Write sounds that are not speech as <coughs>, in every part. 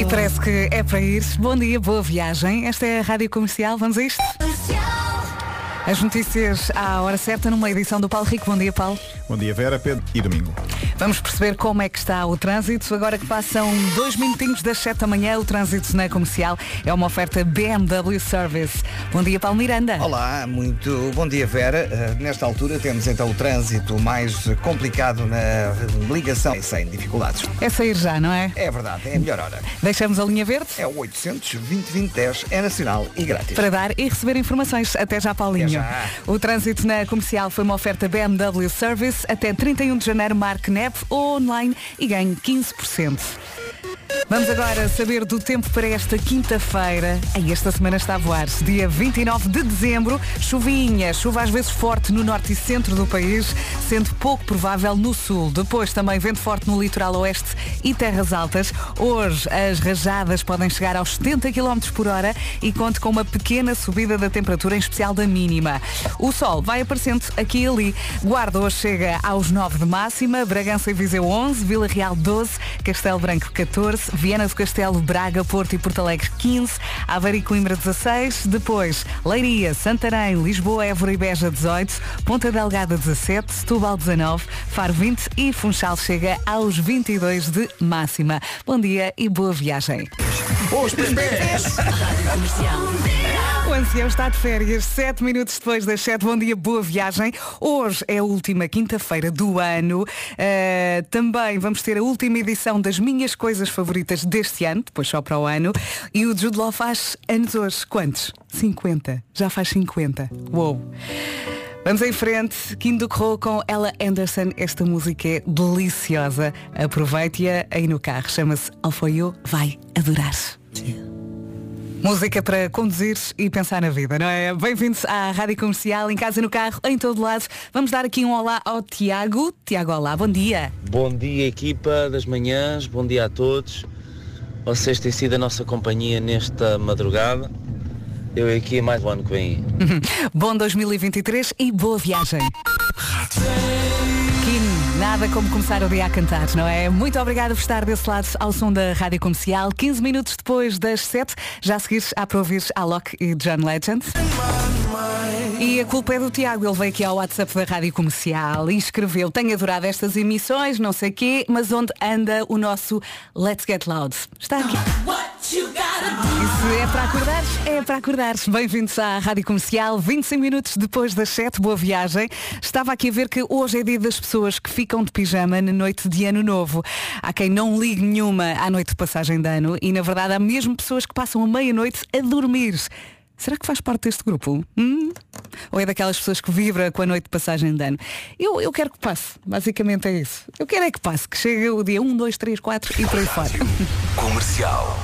E parece que é para ir. Bom dia, boa viagem. Esta é a Rádio Comercial. Vamos a isto? As notícias à hora certa numa edição do Paulo Rico. Bom dia, Paulo. Bom dia, Vera, Pedro e Domingo. Vamos perceber como é que está o trânsito. Agora que passam dois minutinhos das 7 da manhã, o trânsito na comercial é uma oferta BMW Service. Bom dia, Paulo Miranda. Olá, muito bom dia, Vera. Uh, nesta altura temos então o trânsito mais complicado na ligação sem dificuldades. É sair já, não é? É verdade, é a melhor hora. Deixamos a linha verde? É o 800 2010 é nacional e grátis. Para dar e receber informações. Até já, Paulinho. Até já. O trânsito na comercial foi uma oferta BMW Service. Até 31 de janeiro, marque NEP ou online e ganhe 15%. Vamos agora saber do tempo para esta quinta-feira. Esta semana está a voar. Dia 29 de dezembro, chuvinha, chuva às vezes forte no norte e centro do país, sendo pouco provável no sul. Depois também vento forte no litoral oeste e terras altas. Hoje as rajadas podem chegar aos 70 km por hora e conte com uma pequena subida da temperatura, em especial da mínima. O sol vai aparecendo aqui e ali. Guarda hoje chega aos 9 de máxima, Bragança e Viseu 11, Vila Real 12, Castelo Branco 14, Viana do Castelo, Braga, Porto e Porto Alegre 15, Aveiro e Coimbra 16, depois Leiria, Santarém, Lisboa, Évora e Beja 18, Ponta Delgada 17, Setúbal 19, Faro 20 e Funchal chega aos 22 de máxima. Bom dia e boa viagem. Os pés! O ancião está de férias, 7 minutos depois das 7. Bom dia, boa viagem. Hoje é a última quinta-feira do ano. Uh, também vamos ter a última edição das minhas coisas favoritas deste ano, depois só para o ano. E o Jude Law faz anos hoje. Quantos? 50. Já faz 50. Uou! Vamos em frente, Kim Crow com Ella Anderson. Esta música é deliciosa. Aproveite-a aí no carro. Chama-se For You. Vai adorar. Música para conduzir e pensar na vida, não é? Bem-vindos à Rádio Comercial, em casa, no carro, em todo lado. Vamos dar aqui um olá ao Tiago. Tiago, olá, bom dia. Bom dia, equipa das manhãs, bom dia a todos. Vocês têm sido a nossa companhia nesta madrugada. Eu aqui mais um ano que vem. <laughs> Bom 2023 e boa viagem. Kim, nada como começar o dia a cantar, não é? Muito obrigada por estar desse lado ao som da Rádio Comercial. 15 minutos depois das 7, já a seguir há para ouvir Alok e John Legend. E a culpa é do Tiago, ele veio aqui ao WhatsApp da Rádio Comercial e escreveu, tenho adorado estas emissões, não sei quê, mas onde anda o nosso Let's Get Loud? Está aqui. Isso é para acordar, é para acordar. Bem-vindos à Rádio Comercial, 25 minutos depois das 7, boa viagem. Estava aqui a ver que hoje é dia das pessoas que ficam de pijama na noite de ano novo. Há quem não ligue nenhuma à noite de passagem de ano e na verdade há mesmo pessoas que passam a meia-noite a dormir. Será que faz parte deste grupo? Hum? Ou é daquelas pessoas que vibra com a noite de passagem de ano? Eu, eu quero que passe, basicamente é isso. Eu quero é que passe, que chegue o dia 1, 2, 3, 4 e por aí fora. Comercial.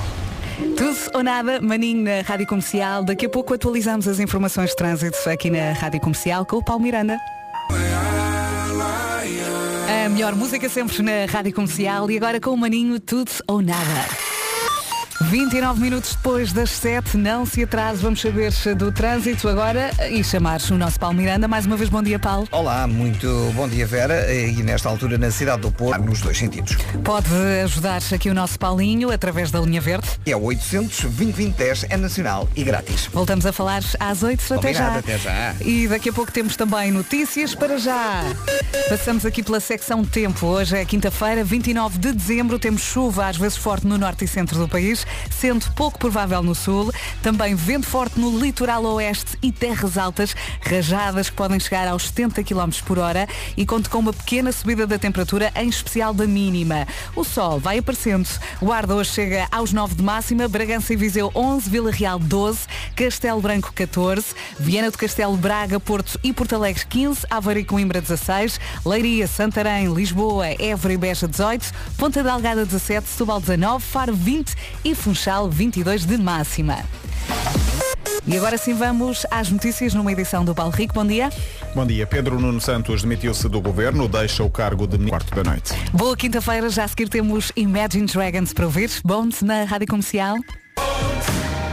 Tudo ou nada, maninho na Rádio Comercial. Daqui a pouco atualizamos as informações de trânsito aqui na Rádio Comercial com o Paulo Miranda. A melhor música sempre na Rádio Comercial e agora com o maninho Tudo ou Nada. 29 minutos depois das 7, não se atrase, vamos saber do trânsito agora e chamar o nosso Paulo Miranda. Mais uma vez, bom dia, Paulo. Olá, muito bom dia, Vera. E nesta altura na cidade do Porto, nos dois sentidos. Pode ajudar aqui o nosso Paulinho através da linha verde. É o 800 2010 é nacional e grátis. Voltamos a falar às 8 até já. até já. E daqui a pouco temos também notícias para já. Passamos aqui pela secção tempo. Hoje é quinta-feira, 29 de dezembro. Temos chuva, às vezes forte no norte e centro do país, sendo pouco provável no sul. Também vento forte no litoral oeste e terras altas, rajadas que podem chegar aos 70 km por hora e conto com uma pequena subida da temperatura, em especial da mínima. O sol vai aparecendo. Guarda hoje chega aos 9 de máxima, Bragança e Viseu 11, Vila Real 12, Castelo Branco 14, Viana do Castelo, Braga, Porto e Porto Alegre 15, Aveiro e Coimbra 16, Leiria, Santarém, Lisboa, Évora e Beja 18, Ponta Delgada 17, Setúbal 19, Faro 20 e Funchal 22 de máxima. E agora sim vamos às notícias numa edição do Paulo Rico. Bom dia. Bom dia. Pedro Nuno Santos demitiu-se do governo, deixa o cargo de quarto da noite. Boa quinta-feira, já a seguir temos Imagine Dragons para ouvir. Bons na Rádio Comercial.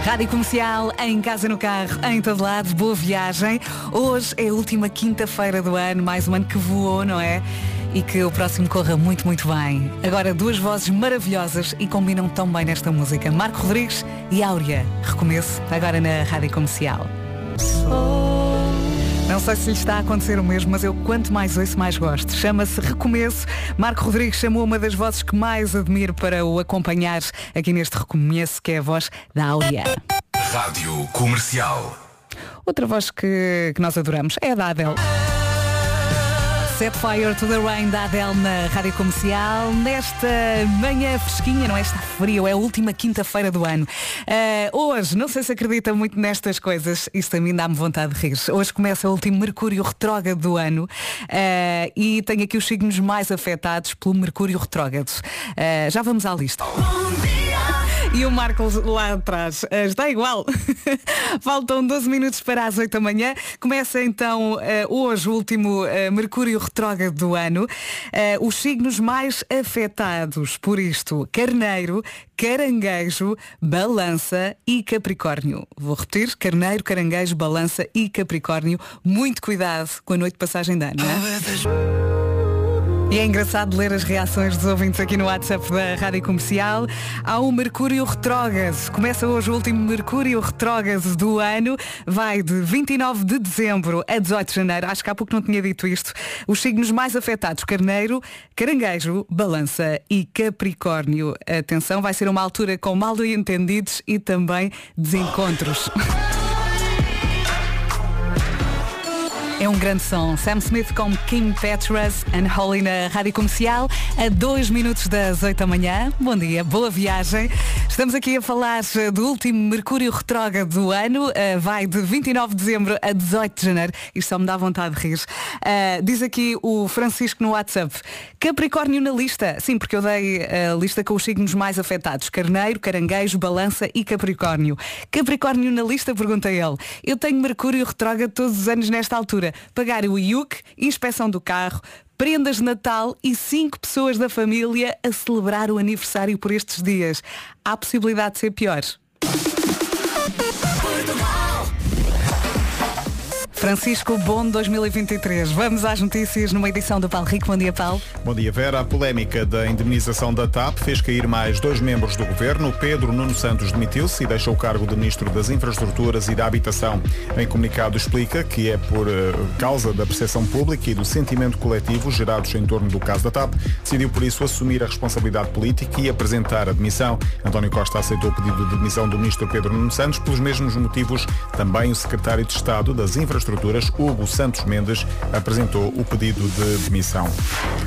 Rádio Comercial, em casa, no carro, em todo lado, boa viagem. Hoje é a última quinta-feira do ano, mais um ano que voou, não é? E que o próximo corra muito, muito bem. Agora, duas vozes maravilhosas e combinam tão bem nesta música. Marco Rodrigues e Áurea. Recomeço agora na Rádio Comercial. Não sei se lhe está a acontecer o mesmo, mas eu quanto mais ouço, mais gosto. Chama-se Recomeço. Marco Rodrigues chamou uma das vozes que mais admiro para o acompanhar aqui neste Recomeço, que é a voz da Áurea. Rádio Comercial. Outra voz que, que nós adoramos é a da Adele. Set Fire to the Rain da Adele na Rádio Comercial nesta manhã fresquinha, não é? Está frio, é a última quinta-feira do ano. Uh, hoje, não sei se acredita muito nestas coisas, isto também dá-me vontade de rir. Hoje começa o último Mercúrio retrógrado do ano uh, e tenho aqui os signos mais afetados pelo Mercúrio retrógrado. Uh, já vamos à lista. E o Marcos lá atrás está igual. <laughs> Faltam 12 minutos para as 8 da manhã. Começa então hoje o último Mercúrio retrógrado do ano. Os signos mais afetados por isto: Carneiro, Caranguejo, Balança e Capricórnio. Vou repetir: Carneiro, Caranguejo, Balança e Capricórnio. Muito cuidado com a noite de passagem de ano. Não é? E é engraçado ler as reações dos ouvintes aqui no WhatsApp da Rádio Comercial. Há um Mercúrio retrógrado. Começa hoje o último Mercúrio retrógrado do ano. Vai de 29 de dezembro a 18 de janeiro. Acho que há pouco não tinha dito isto. Os signos mais afetados, Carneiro, Caranguejo, Balança e Capricórnio. Atenção, vai ser uma altura com mal entendidos e também desencontros. <laughs> É um grande som. Sam Smith com King Petras and Holly na Rádio Comercial, a dois minutos das 8 da manhã. Bom dia, boa viagem. Estamos aqui a falar do último Mercúrio retrógrado do ano. Uh, vai de 29 de dezembro a 18 de janeiro. Isto só me dá vontade de rir. Uh, diz aqui o Francisco no WhatsApp. Capricórnio na lista. Sim, porque eu dei a lista com os signos mais afetados. Carneiro, Caranguejo, Balança e Capricórnio. Capricórnio na lista, pergunta ele. Eu tenho Mercúrio retrógrado todos os anos nesta altura pagar o IUC, inspeção do carro, prendas de Natal e cinco pessoas da família a celebrar o aniversário por estes dias. Há possibilidade de ser pior. Francisco, bom 2023. Vamos às notícias numa edição do Paulo Rico. Bom dia, Paulo. Bom dia, Vera. A polémica da indemnização da TAP fez cair mais dois membros do governo. Pedro Nuno Santos demitiu-se e deixou o cargo de Ministro das Infraestruturas e da Habitação. Em comunicado explica que é por uh, causa da percepção pública e do sentimento coletivo gerados em torno do caso da TAP, decidiu por isso assumir a responsabilidade política e apresentar a demissão. António Costa aceitou o pedido de demissão do Ministro Pedro Nuno Santos pelos mesmos motivos. Também o Secretário de Estado das Infraestruturas Hugo Santos Mendes, apresentou o pedido de demissão.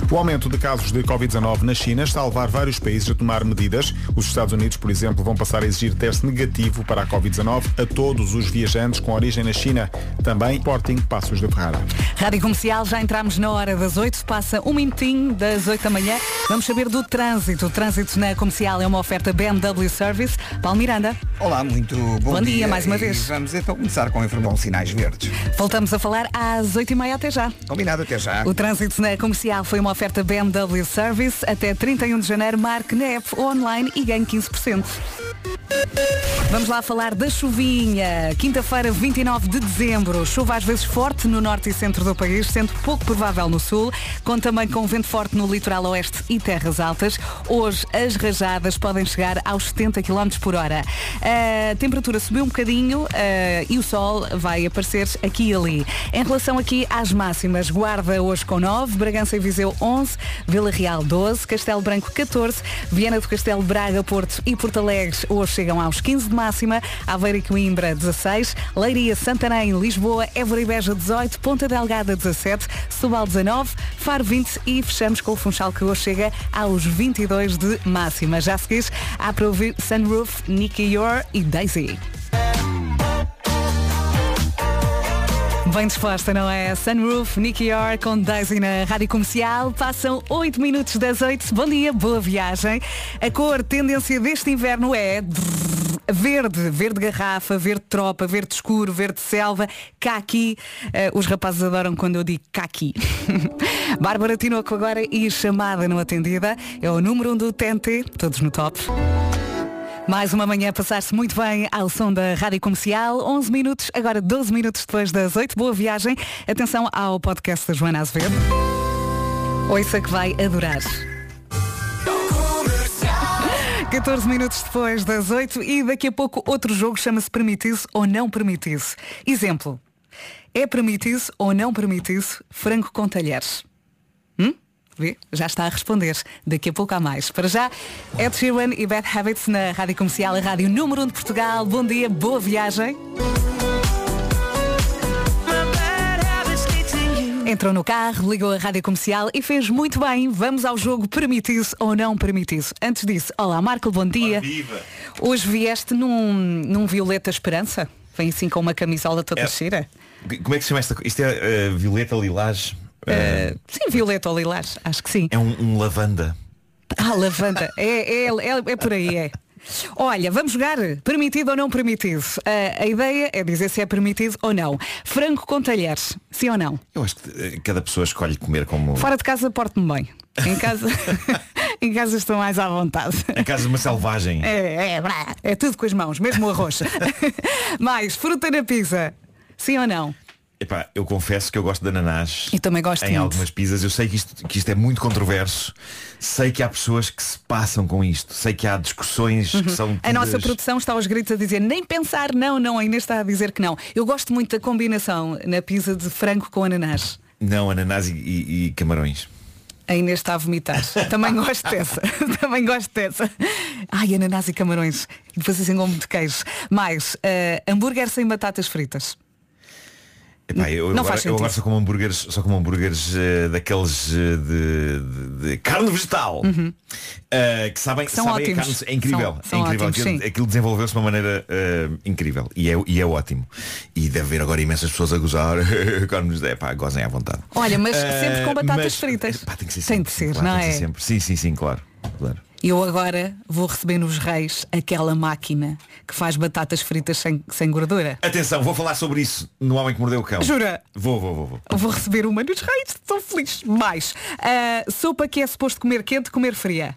O aumento de casos de Covid-19 na China está a levar vários países a tomar medidas. Os Estados Unidos, por exemplo, vão passar a exigir teste negativo para a Covid-19 a todos os viajantes com origem na China. Também Porting Passos de Ferrara. Rádio Comercial, já entramos na hora das 8, passa um minutinho das 8 da manhã. Vamos saber do trânsito. O trânsito na comercial é uma oferta BMW Service. Paulo Miranda. Olá, muito bom, bom dia. dia. mais uma e vez. Vamos então começar com a informação sinais verdes. Voltamos a falar às 8h30 até já. Combinado até já. O trânsito na comercial foi uma oferta BMW Service. Até 31 de janeiro, marque na app online e ganhe 15%. Vamos lá falar da chuvinha. Quinta-feira, 29 de dezembro. Chuva às vezes forte no norte e centro do país, sendo pouco provável no sul. Conta também com vento forte no litoral oeste e terras altas. Hoje as rajadas podem chegar aos 70 km por hora. A temperatura subiu um bocadinho uh, e o sol vai aparecer aqui e ali. Em relação aqui às máximas, Guarda hoje com 9, Bragança e Viseu 11, Vila Real 12, Castelo Branco 14, Viana do Castelo, Braga, Porto e Porto Alegre hoje chegam aos 15 de máxima, Aveiro e Coimbra 16, Leiria, Santarém, Lisboa, Évora e Beja 18, Ponta Delgada 17, Subal 19, Faro 20 e fechamos com o Funchal que hoje chega aos 22 de máxima. Já seguis, há para ouvir Sunroof, Nicky Yor e Daisy. Bem disposta, não é? Sunroof, Nicky Yor com Daisy na Rádio Comercial. Passam 8 minutos das 8. Bom dia, boa viagem. A cor tendência deste inverno é verde, verde garrafa, verde tropa, verde escuro, verde selva, caqui. Uh, os rapazes adoram quando eu digo caqui. <laughs> Bárbara Tinoco agora e chamada não atendida. É o número 1 um do TNT, todos no top. Mais uma manhã passar-se muito bem ao som da Rádio Comercial. 11 minutos, agora 12 minutos depois das 8. Boa viagem. Atenção ao podcast da Joana Azevedo. Ouça que vai adorar. 14 minutos depois das 8 e daqui a pouco outro jogo chama-se Permitido ou Não Permitido. Exemplo. É permitido ou não permitido frango com talheres? Vê? Já está a responder. Daqui a pouco há mais. Para já, Ed Sheeran e Bad Habits na Rádio Comercial, a Rádio Número 1 de Portugal. Bom dia, boa viagem. Entrou no carro, ligou a rádio comercial e fez muito bem. Vamos ao jogo permitido ou não permitido. Antes disso, olá Marco, bom dia. Hoje vieste num, num Violeta Esperança? Vem assim com uma camisola toda É. cheira? Como é que se chama esta coisa? Isto é eh, violeta lilás? Eh, Sim, Violeta ou Lilás, acho que sim. é um, um lavanda. Ah, lavanda. É, é, é, é por aí, é. Olha, vamos jogar permitido ou não permitido. Ah, a ideia é dizer se é permitido ou não. Frango com talheres, sim ou não? Eu acho que eh, cada pessoa escolhe comer como. Fora de casa porto-me bem. Em casa, <laughs> em casa estou mais à vontade. A casa de uma selvagem. É, é, é tudo com as mãos, mesmo o arroz. <laughs> Mais, fruta na pizza. Sim ou não? Epá, eu confesso que eu gosto de ananás Eu também gosto em muito. algumas pizzas. Eu sei que isto, que isto é muito controverso. Sei que há pessoas que se passam com isto. Sei que há discussões que são. Uhum. A nossa tidas- produção está aos gritos a dizer nem pensar, não, não, a Inês está a dizer que não. Eu gosto muito da combinação na pizza de frango com ananás. Não, ananás e, e- e camarões. A Inês está a vomitar. Também <laughs> gosto dessa. <laughs> Também gosto dessa. Ai, ananás e camarões. E depois assim com muito queijo. Mais, eh, hambúrguer sem batatas fritas. Epá, eu, Não agora, faz eu agora só como hambúrgueres, só como hambúrgueres eh, daqueles eh, de, de- de carne vegetal eh, que sabem, Uhum. São sabem carne, é incrível, São- são é incrível. ótimos, aquilo aquilo desenvolveu-se de uma maneira incrível e é, e é ótimo. E deve haver agora imensas pessoas a gozar <laughs> carne vegetal. Epá, gozem à vontade. Olha, mas sempre com batatas mas- fritas. Epá, tem que ser Tem sempre, de ser, claro, não tem que é? ser sempre. Sim, sim, sim, claro. claro. Eu agora vou receber nos reis aquela máquina que faz batatas fritas sem, sem gordura. Atenção, vou falar sobre isso no Homem que Mordeu o Cão. Jura? Vou, vou, vou, vou. Vou receber uma nos reis, estou feliz. Mais, ah, sopa que é suposto comer quente, comer fria.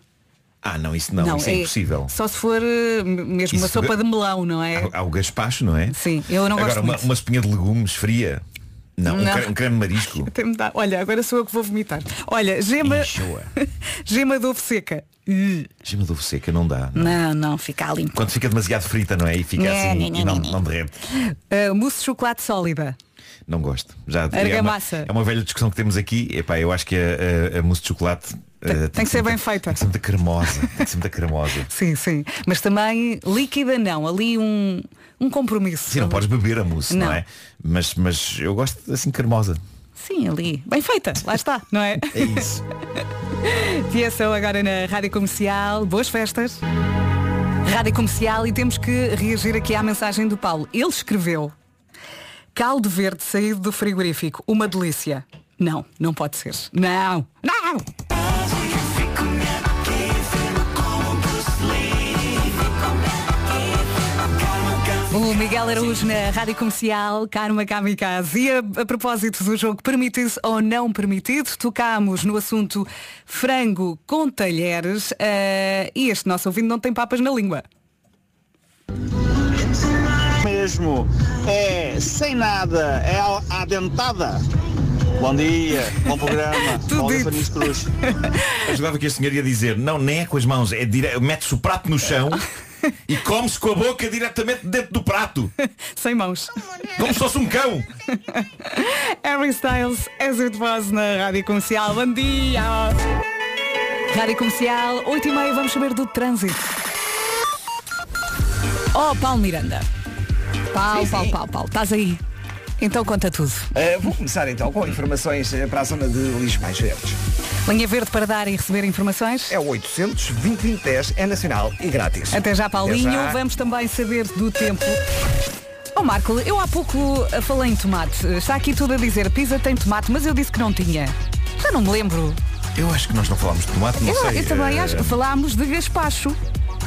Ah, não, isso não, isso é, impossível. Só se for eh, mesmo uma Isso- sopa de melão, não é? Há, há o gaspacho, não é? Sim, eu não gosto Agora, uma, uma espinha de legumes fria. Não, Um, Não. creme, um creme de marisco. <laughs> Olha, agora sou eu que vou vomitar. Olha, gema, Enjoa. <laughs> gema de ovo seca. Gema de ovo seca não dá. não. Não, não, fica limpo. Quando fica demasiado frita, não é? E fica assim e não, não derrete. Uh, mousse de chocolate sólida. Não gosto. Já, é, uma, Argamassa. é uma velha discussão que temos aqui. Epá, eu acho que a, a, a mousse de chocolate eh, tem que ser bem feita. Tem que ser muito cremosa. Tem que ser muito cremosa. <laughs> Sim, sim. Mas também líquida não. Ali um, um compromisso. Sim, não podes beber a mousse, não, Não. é? Mas, mas eu gosto assim cremosa. Sim, ali. Bem feita. Lá está, não é? É isso. <laughs> Fiação agora na Rádio Comercial. Boas festas. Rádio Comercial e temos que reagir aqui à mensagem do Paulo. Ele escreveu caldo verde saído do frigorífico. Uma delícia. Não, não pode ser. Não, não! O Miguel Araújo na Rádio Comercial, Karma Kamikaze. E a, a propósito do jogo permitido ou não permitido, tocámos no assunto frango com talheres eh, e este nosso ouvinte não tem papas na língua. mesmo. É sem nada, é à dentada. Bom dia, bom programa. <laughs> Tudo Paulo dito. Fanis Cruz. <laughs> Eu jogava que a senhora ia dizer, não, nem é com as mãos, é dire... mete-se o prato no chão <laughs> e come-se com a boca diretamente dentro do prato. <laughs> Sem mãos. Como se fosse um cão. Harry Styles, as it was na Rádio Comercial. Bom dia! Rádio Comercial, 8 e meia, vamos saber do trânsito. Oh, Paulo Miranda. Paulo, Sim, Paulo, sim. Paulo, Paulo, estás aí? Então conta tudo. Uh, vou começar então com informações uh, para a zona de Lisboa Verdes. Linha verde para dar e receber informações. É o 800 2010 é nacional e grátis. Até já, Paulinho. Até já. Vamos também saber do tempo. Oh Marco, eu há pouco eh, falei em tomate. Está aqui tudo a dizer, pizza tem tomate, mas eu disse que não tinha. Já não me lembro. Eu acho que nós não falámos de tomate, não Eu, sei. eu também eh, acho. Falámos de gaspacho.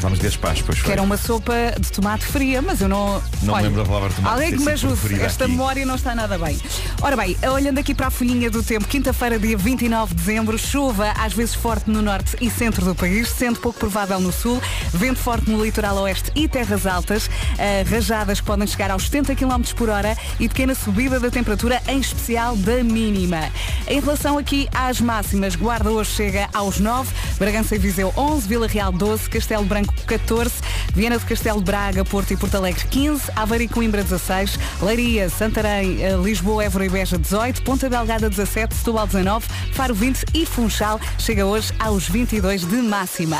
Vamos de pois Que foi. era uma sopa de tomate fria, mas eu não. Não Olha, lembro da palavra tomate Alguém que me ajude. Esta aqui. memória não está nada bem. Ora bem, olhando aqui para a folhinha do tempo, quinta-feira, dia 29 de dezembro, chuva às vezes forte no norte e centro do país, sendo pouco provável no sul, vento forte no litoral oeste e terras altas, eh, rajadas que podem chegar aos 70 km por hora e pequena subida da temperatura, em especial da mínima. Em relação aqui às máximas, Guarda hoje chega aos 9, Bragança e Viseu 11, Vila Real 12, Castelo Branco 14, Viana do Castelo, Braga, Porto e Porto Alegre 15, Aveiro e Coimbra 16, Leiria, Santarém, eh, Lisboa, Évora e Beja 18, Ponta Delgada 17, Setúbal 19, Faro 20 e Funchal chega hoje aos 22 de máxima.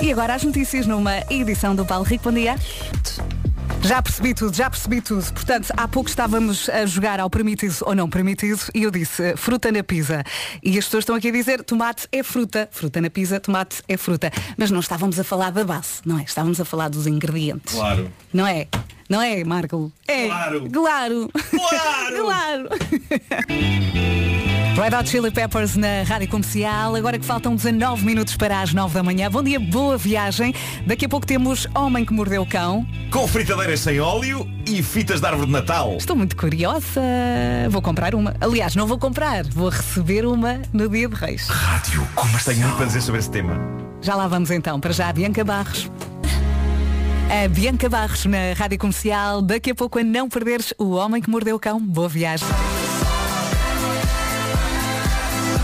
E agora as notícias numa edição do Paulo Rico. Bom dia. Já percebi tudo, já percebi tudo. Portanto, há pouco estávamos a jogar ao permitido ou não permitido e eu disse eh, fruta na pizza. E as pessoas estão aqui a dizer tomate é fruta, fruta na pizza, tomate é fruta. Mas não estávamos a falar da base, não é? Estávamos a falar dos ingredientes. Claro. Não é? Não é, Marco? É. Claro. Claro. Claro. <laughs> claro. <laughs> Red Hot Chili Peppers na Rádio Comercial. Agora que faltam 19 minutos para as 9 da manhã. Bom dia, boa viagem. Daqui a pouco temos Homem que Mordeu o Cão. Com fritadeiras sem óleo e fitas de árvore de Natal. Estou muito curiosa. Vou comprar uma. Aliás, não vou comprar. Vou receber uma no dia de Reis. Rádio Comercial. Tenho muito para dizer sobre esse tema. Já lá vamos então. Para já, a Bianca Barros. A Bianca Barros na Rádio Comercial. Daqui a pouco a não perderes o Homem que Mordeu o Cão. Boa viagem.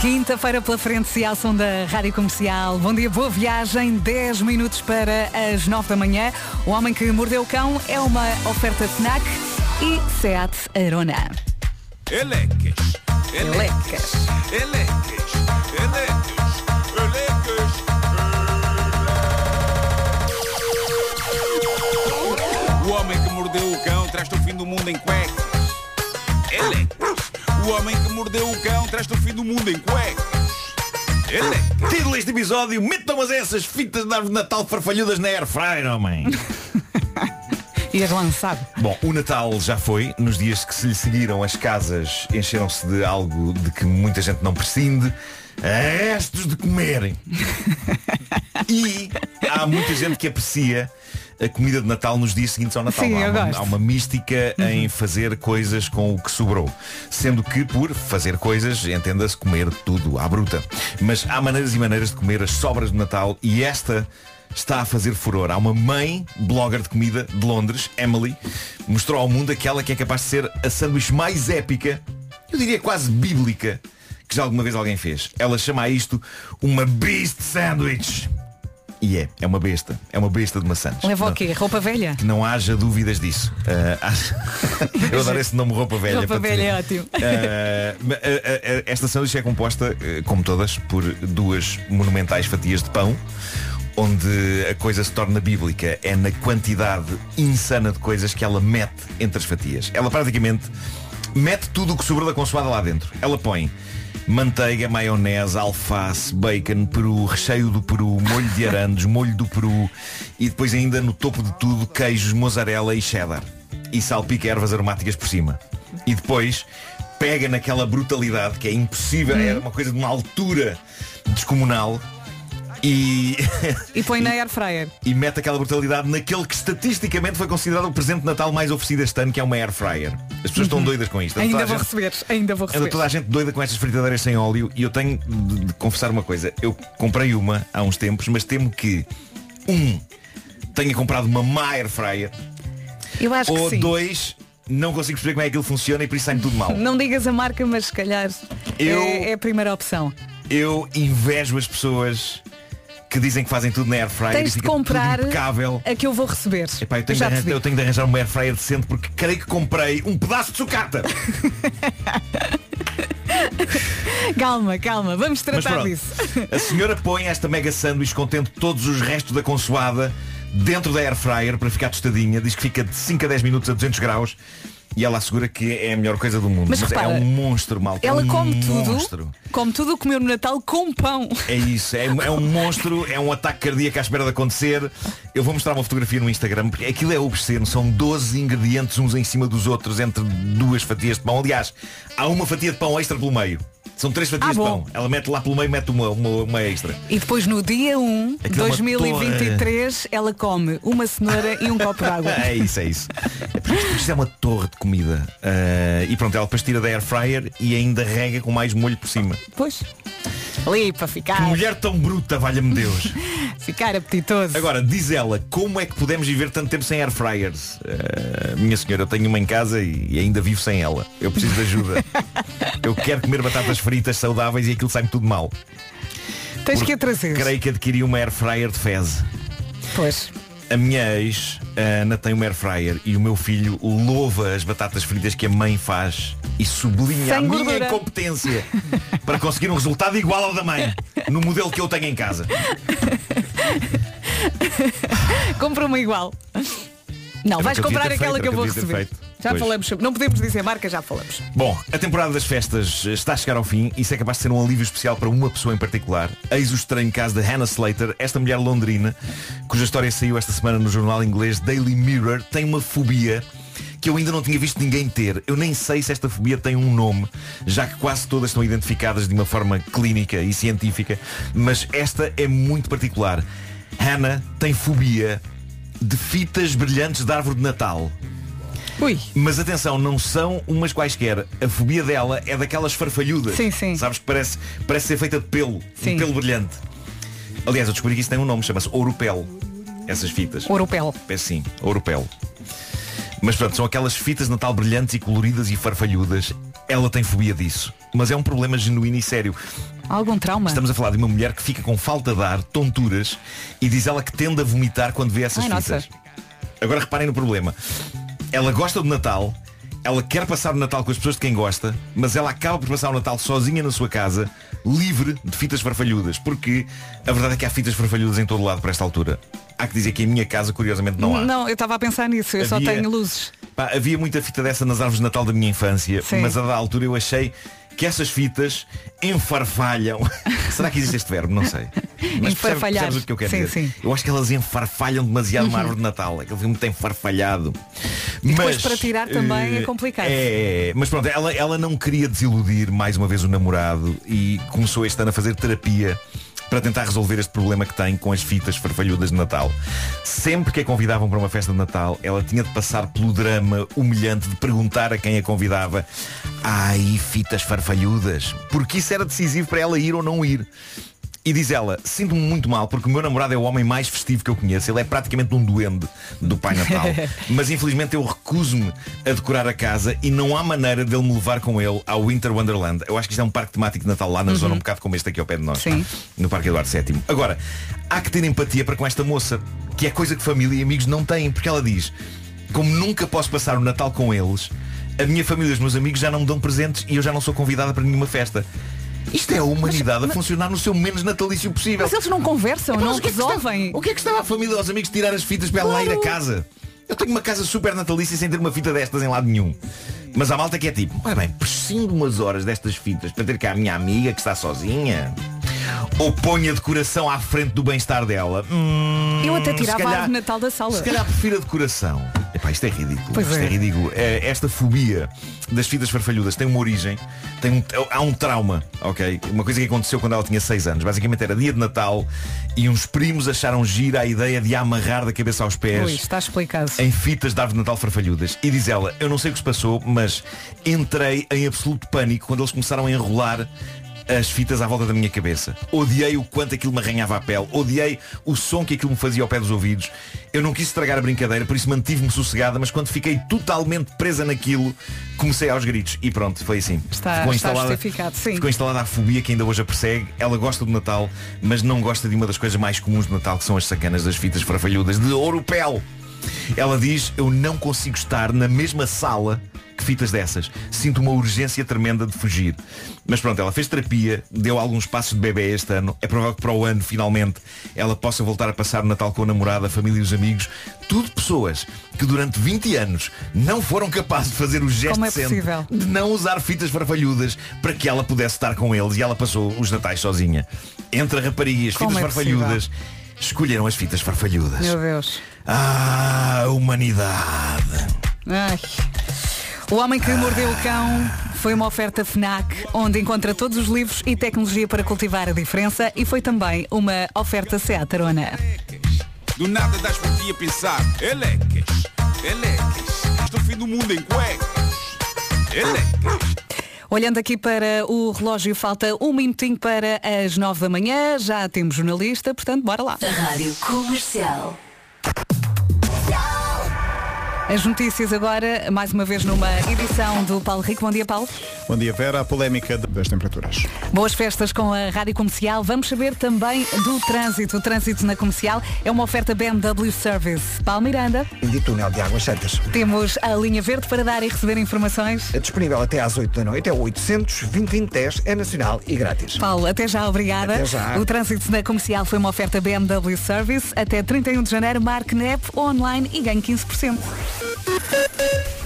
Quinta-feira pela frente, se ao som da Rádio Comercial. Bom dia, boa viagem. 10 minutos para as 9 da manhã. O Homem que Mordeu o Cão é uma oferta FNAC e SEAT Arona. Elecas. Elecas. Elecas. Elecas. Elecas. O homem que mordeu o cão traz-te o fim do mundo em cuecas. Elecas. O homem que mordeu o cão traz-te o fim do mundo em cuecas. Elecas. Título deste episódio, metam mas essas fitas de árvore de Natal farfalhudas na Air Fryer, homem. <laughs> Ias lançar. Bom, o Natal já foi. Nos dias que se lhe seguiram, as casas encheram-se de algo de que muita gente não prescinde. Restos de comerem. <laughs> E há muita gente que aprecia a comida de Natal nos dias seguintes ao Natal. Sim, há, uma, há uma mística em fazer coisas com o que sobrou. Sendo que por fazer coisas, entenda-se comer tudo à bruta. Mas há maneiras e maneiras de comer as sobras de Natal e esta está a fazer furor. Há uma mãe, blogger de comida de Londres, Emily, mostrou ao mundo aquela que é capaz de ser a sanduíche mais épica, eu diria quase bíblica, que já alguma vez alguém fez. Ela chama a isto uma Beast Sandwich. E é, é uma besta. É uma besta de maçãs. Leva o quê? Roupa velha? que não haja dúvidas disso. Acho- <laughs> Eu adoro esse nome roupa velha. Roupa velha é ótimo. Ah, esta sanduíche é composta, eh, como todas, por duas monumentais fatias de pão, onde a coisa se torna bíblica é na quantidade insana de coisas que ela mete entre as fatias. Ela praticamente mete tudo o que sobrou da consoada lá dentro. Ela põe manteiga, maionese, alface, bacon, peru, recheio do peru, molho de arandes, molho do peru e depois ainda no topo de tudo queijos, mozzarella e cheddar. E salpica ervas aromáticas por cima. E depois pega naquela brutalidade que é impossível, é uma coisa de uma altura descomunal e E põe na <laughs> air fryer. e mete aquela brutalidade naquele que estatisticamente foi considerado o presente de Natal mais oferecido este ano, que é uma air fryer. As pessoas estão doidas com isto. Anda Ainda vou gente- receber. Ainda vou Anda receber. toda a gente doida com estas fritadeiras sem óleo e eu tenho de, de confessar uma coisa. Eu comprei uma há uns tempos, mas temo que um tenha comprado uma má air fryer Eu acho ou que sim. dois não consigo perceber como é que aquilo funciona e por isso sai tudo mal. <laughs> Não digas a marca, mas se calhar Eu- é, é a primeira opção. Eu invejo as pessoas que dizem que fazem tudo na air fryer e Tens de comprar impecável. a que eu vou receber. Epá, eu, tenho de Já arranjar, percebi. eu tenho de arranjar uma air fryer decente porque creio que comprei um pedaço de sucata. <laughs> Calma, calma, vamos tratar pronto, disso. a senhora põe esta mega sanduíche contendo todos os restos da consoada dentro da air fryer para ficar tostadinha. Diz que fica de 5 a 10 minutos a 200 graus e ela assegura que é a melhor coisa do mundo. Mas repara, é um monstro, malta. Ela é um come monstro. tudo, come tudo o que comeu no Natal com pão. É isso, é, é um monstro, é um ataque cardíaco à espera de acontecer. Eu vou mostrar uma fotografia no Instagram, porque aquilo é obsceno, são 12 ingredientes uns em cima dos outros, entre duas fatias de pão. Aliás, há uma fatia de pão extra pelo meio. São três fatias Ah, de pão. Ela mete lá pelo meio, mete uma, uma, uma extra. E depois no dia 1 de Aquilo é uma 2023 ela come uma cenoura e um copo de água. <laughs> É isso, é isso. É porque isto- é uma torre de comida. Ah, e pronto, ela depois tira da air fryer e ainda rega com mais molho por cima. Pois. Ali para Que ficar, mulher tão bruta, valha-me Deus. <laughs> ficar apetitoso. Agora, diz ela, como é que podemos viver tanto tempo sem air fryers? Ah, minha senhora, eu tenho uma em casa e, ainda vivo sem ela. Eu preciso de ajuda. <laughs> Eu quero comer batatas fritas saudáveis e aquilo sai-me tudo mal. Tens que Porque a trazer. Creio que adquiri uma air fryer de fezes. Pois. A minha ex, a Ana, tem uma air fryer e o meu filho louva as batatas fritas que a mãe faz e sublinha Sem a minha gordura. incompetência para conseguir um resultado igual ao da mãe, no modelo que eu tenho em casa. <laughs> Compra uma igual. Não, vais eu devia comprar ter aquela feito, que eu vou devia ter receber. feito. Já Pois. falamos sobre. Não podemos dizer marca, já falamos. Bom, a temporada das festas está a chegar ao fim e isso é capaz de ser um alívio especial para uma pessoa em particular. Eis o estranho caso de Hannah Slater, esta mulher londrina, cuja história saiu esta semana no jornal inglês Daily Mirror, tem uma fobia que eu ainda não tinha visto ninguém ter. Eu nem sei se esta fobia tem um nome, já que quase todas estão identificadas de uma forma clínica e científica, mas esta é muito particular. Hannah tem fobia de fitas brilhantes de árvore de Natal. Ui. Mas atenção, não são umas quaisquer. A fobia dela é daquelas farfalhudas. Sim, sim. Sabes que parece, parece ser feita de pelo. Sim. Um pelo brilhante. Aliás, eu descobri que isso tem um nome, chama-se ouropel. Essas fitas. Ouropel. É sim, ouropel. Mas pronto, são aquelas fitas de Natal brilhantes e coloridas e farfalhudas. Ela tem fobia disso. Mas é um problema genuíno e sério. Algum trauma? Estamos a falar de uma mulher que fica com falta de ar, tonturas, e diz ela que tende a vomitar quando vê essas Ai, nossa. fitas. Agora reparem no problema. Ela gosta do Natal, ela quer passar o Natal com as pessoas de quem gosta, mas ela acaba por passar o Natal sozinha na sua casa, livre de fitas farfalhudas. Porque a verdade é que há fitas farfalhudas em todo lado por esta altura. Há que dizer que em minha casa, curiosamente, não há. Não, eu estava a pensar nisso, eu só Havia- tenho luzes. Pá, havia muita fita dessa nas árvores de Natal da minha infância, Sim. mas a da altura eu achei que essas fitas enfarfalham. <laughs> Será que existe este verbo? Não sei. Mas Enfarfalhar. percebes o que eu quero Sim, dizer? sim. Eu acho que elas enfarfalham demasiado uma árvore de Natal. Aquele filme tem enfarfalhado. E depois Mas, para tirar também é eh, complicado. É, mas pronto, ela, ela não queria desiludir mais uma vez o namorado e começou este ano a fazer terapia para tentar resolver este problema que tem com as fitas farfalhudas de Natal. Sempre que a convidavam para uma festa de Natal, ela tinha de passar pelo drama humilhante de perguntar a quem a convidava Ai, fitas farfalhudas Porque isso era decisivo para ela ir ou não ir e diz ela, sinto-me muito mal porque o meu namorado é o homem mais festivo que eu conheço. Ele é praticamente um duende do Pai Natal. <laughs> Mas infelizmente eu recuso-me a decorar a casa e não há maneira dele me levar com ele ao Winter Wonderland. Eu acho que isto é um parque temático de Natal lá na zona, um bocado como este aqui ao pé de nós. Sim. No Parque Eduardo VII. Agora, há que ter empatia para com esta moça, que é coisa que família e amigos não têm, porque ela diz, como nunca posso passar o Natal com eles, a minha família e os meus amigos já não me dão presentes e eu já não sou convidada para nenhuma festa. Isto é a humanidade a funcionar no seu menos natalício possível. Mas eles não conversam, Mas não o que é que resolvem. o que é que estava a família aos amigos tirar as fitas para ela lá ir a casa? Eu tenho uma casa super natalícia sem ter uma fita destas em lado nenhum. Mas a malta que é tipo, olha bem, prescindo umas horas destas fitas para ter cá a minha amiga que está sozinha. Ou ponha a decoração à frente do bem-estar dela. Hum, Eu até se tirava a calhar- árvore de Natal da sala. Se calhar prefiro a decoração. Epá, isto é ridículo. Pois isto é. é ridículo. É, esta fobia das fitas farfalhudas tem uma origem, tem um, há um trauma, ok? Uma coisa que aconteceu quando ela tinha 6 anos. Basicamente era dia de Natal e uns primos acharam gira a ideia de a amarrar da cabeça aos pés Ui, está explicado. em fitas de árvore de Natal farfalhudas. E diz ela, eu não sei o que se passou, mas entrei em absoluto pânico quando eles começaram a enrolar as fitas à volta da minha cabeça. Odiei o quanto aquilo me arranhava a pele. Odiei o som que aquilo me fazia ao pé dos ouvidos. Eu não quis estragar a brincadeira, por isso mantive-me sossegada, mas quando fiquei totalmente presa naquilo, comecei aos gritos. E pronto, foi assim. Está- está justificado, sim. ficou instalada a fobia que ainda hoje a persegue. Ela gosta do Natal, mas não gosta de uma das coisas mais comuns do Natal, que são as sacanas das fitas farfalhudas de ouropel. Ela diz, eu não consigo estar na mesma sala que fitas dessas. Sinto uma urgência tremenda de fugir. Mas pronto, ela fez terapia, deu alguns passos de bebê este ano. É provável que para o ano, finalmente, ela possa voltar a passar o Natal com a namorada, a família e os amigos. Tudo pessoas que durante 20 anos não foram capazes de fazer o gesto Como é possível? de não usar fitas farfalhudas para que ela pudesse estar com eles e ela passou os natais sozinha. Entre a rapariga e as Como fitas é farfalhudas, escolheram as fitas farfalhudas. Meu Deus. Ah, humanidade. Ai. O Homem que Mordeu o Cão foi uma oferta FNAC, onde encontra todos os livros e tecnologia para cultivar a diferença e foi também uma oferta Seat Arona. Do nada das por ti a pensar. Elecas, elecas. Estou fim do mundo em cuecas. Elecas. Olhando aqui para o relógio, falta um minutinho para as nove da manhã, já temos jornalista, portanto, bora lá. Rádio Comercial. As notícias agora, mais uma vez numa edição do Paulo Rico. Bom dia, Paulo. Bom dia, Vera. A polémica das temperaturas. Boas festas com a Rádio Comercial. Vamos saber também do trânsito. O trânsito na comercial é uma oferta BMW Service. Paulo Miranda, De túnel de Águas Santas. temos a linha verde para dar e receber informações. É disponível até às 8 da noite, é o 800 2010 é nacional e grátis. Paulo, até já, obrigada. Até já. O trânsito na comercial foi uma oferta BMW Service. Até 31 de janeiro, marque NEP online e ganhe 15%.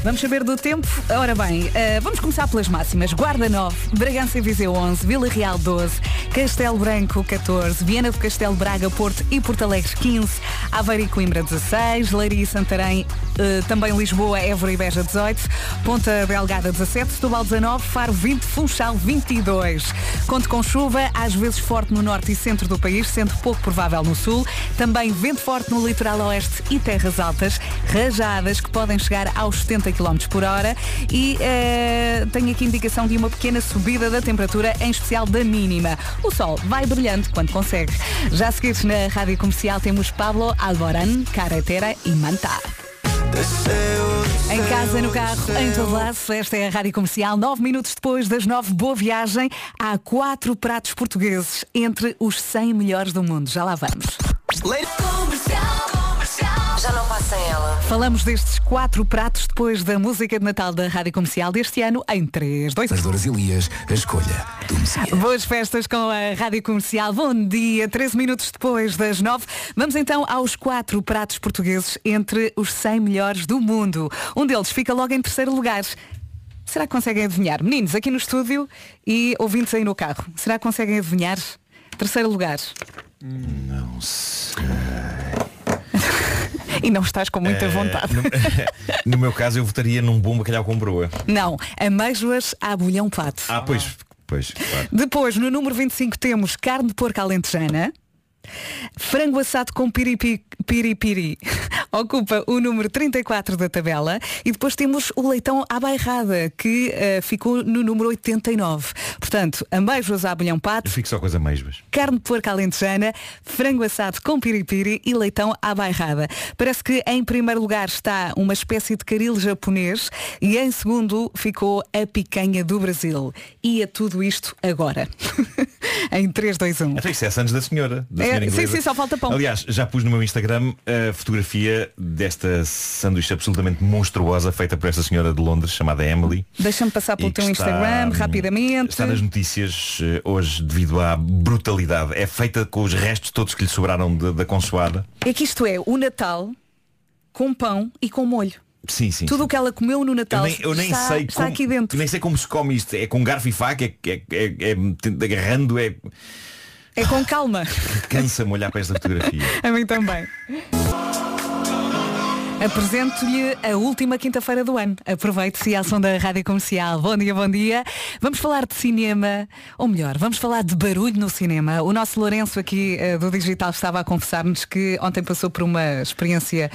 Vamos saber do tempo? Ora bem, eh, vamos começar pelas máximas. Guarda 9, Bragança e Viseu 11, Vila Real 12, Castelo Branco 14, Viana do Castelo Braga, Porto e Porto Alegre 15, Aveiro e Coimbra 16, Leiria e Santarém, eh, também Lisboa, Évora e Beja 18, Ponta Delgada 17, Setúbal 19, Faro 20, Funchal 22. Conte com chuva, às vezes forte no norte e centro do país, sendo pouco provável no sul. Também vento forte no litoral oeste e terras altas, rajadas que podem chegar aos 70 km por hora e eh, tenho aqui indicação de uma pequena subida da temperatura, em especial da mínima. O sol vai brilhando quando consegue. Já a seguir na rádio comercial temos Pablo Alboran, Carretera e Manta. Em casa, no carro, em todo lado, esta é a Rádio Comercial. Nove minutos depois das nove, boa viagem. Há quatro pratos portugueses entre os 100 melhores do mundo. Já lá vamos. Já Falamos destes quatro pratos depois da música de Natal da Rádio Comercial deste ano em 3, 2, As Douras Elias, a escolha do Messias. Boas festas com a Rádio Comercial. Bom dia, 13 minutos depois das 9. Vamos então aos quatro pratos portugueses entre os 100 melhores do mundo. Um deles fica logo em terceiro lugar. Será que conseguem adivinhar? Meninos, aqui no estúdio e ouvintes aí no carro. Será que conseguem adivinhar? Terceiro lugar. Não sei. E não estás com muita Eh, vontade. No, <laughs> <laughs> no meu caso, eu votaria num bom bacalhau com broa. Não, amêijoas à bolhão pato. Ah, pois, pois, claro. Depois, no número 25, temos carne de porco alentejana. Frango assado com piripi, piripiri <laughs> ocupa o número 34 da tabela e depois temos o leitão à bairrada que eh, ficou no número 89. Portanto, amêijoas à bolhão Eu pato, fico só com as amêijoas. carne de porco alentejana, frango assado com piripiri e leitão à bairrada. Parece que em primeiro lugar está uma espécie de caril japonês e em segundo ficou a picanha do Brasil. E a tudo isto agora. <laughs> em 3, 2, 1. Até isso é Santos da Senhora. Da É, senhora sim, sim, só falta pão. Aliás, já pus no meu Instagram a fotografia desta sanduíche absolutamente monstruosa feita por esta senhora de Londres chamada Emily. Deixa-me passar pelo teu está, Instagram rapidamente. Está nas notícias eh, hoje devido à brutalidade. É feita com os restos todos que lhe sobraram da consoada. É que isto é o Natal com pão e com molho. Sim, sim. Tudo o que ela comeu no Eu Natal nem, eu nem está, sei está como, aqui dentro. nem sei como se come isto. É com garfo e faca, é, é, é, é agarrando, é É com calma. <laughs> cansa-me olhar para esta fotografia. A mim também. Apresento-lhe a última quinta-feira do ano. Aproveite-se a ação da Rádio Comercial. Bom dia, bom dia. Vamos falar de cinema, ou melhor, vamos falar de barulho no cinema. O nosso Lourenço aqui eh, do Digital estava a confessar-nos que ontem passou por uma experiência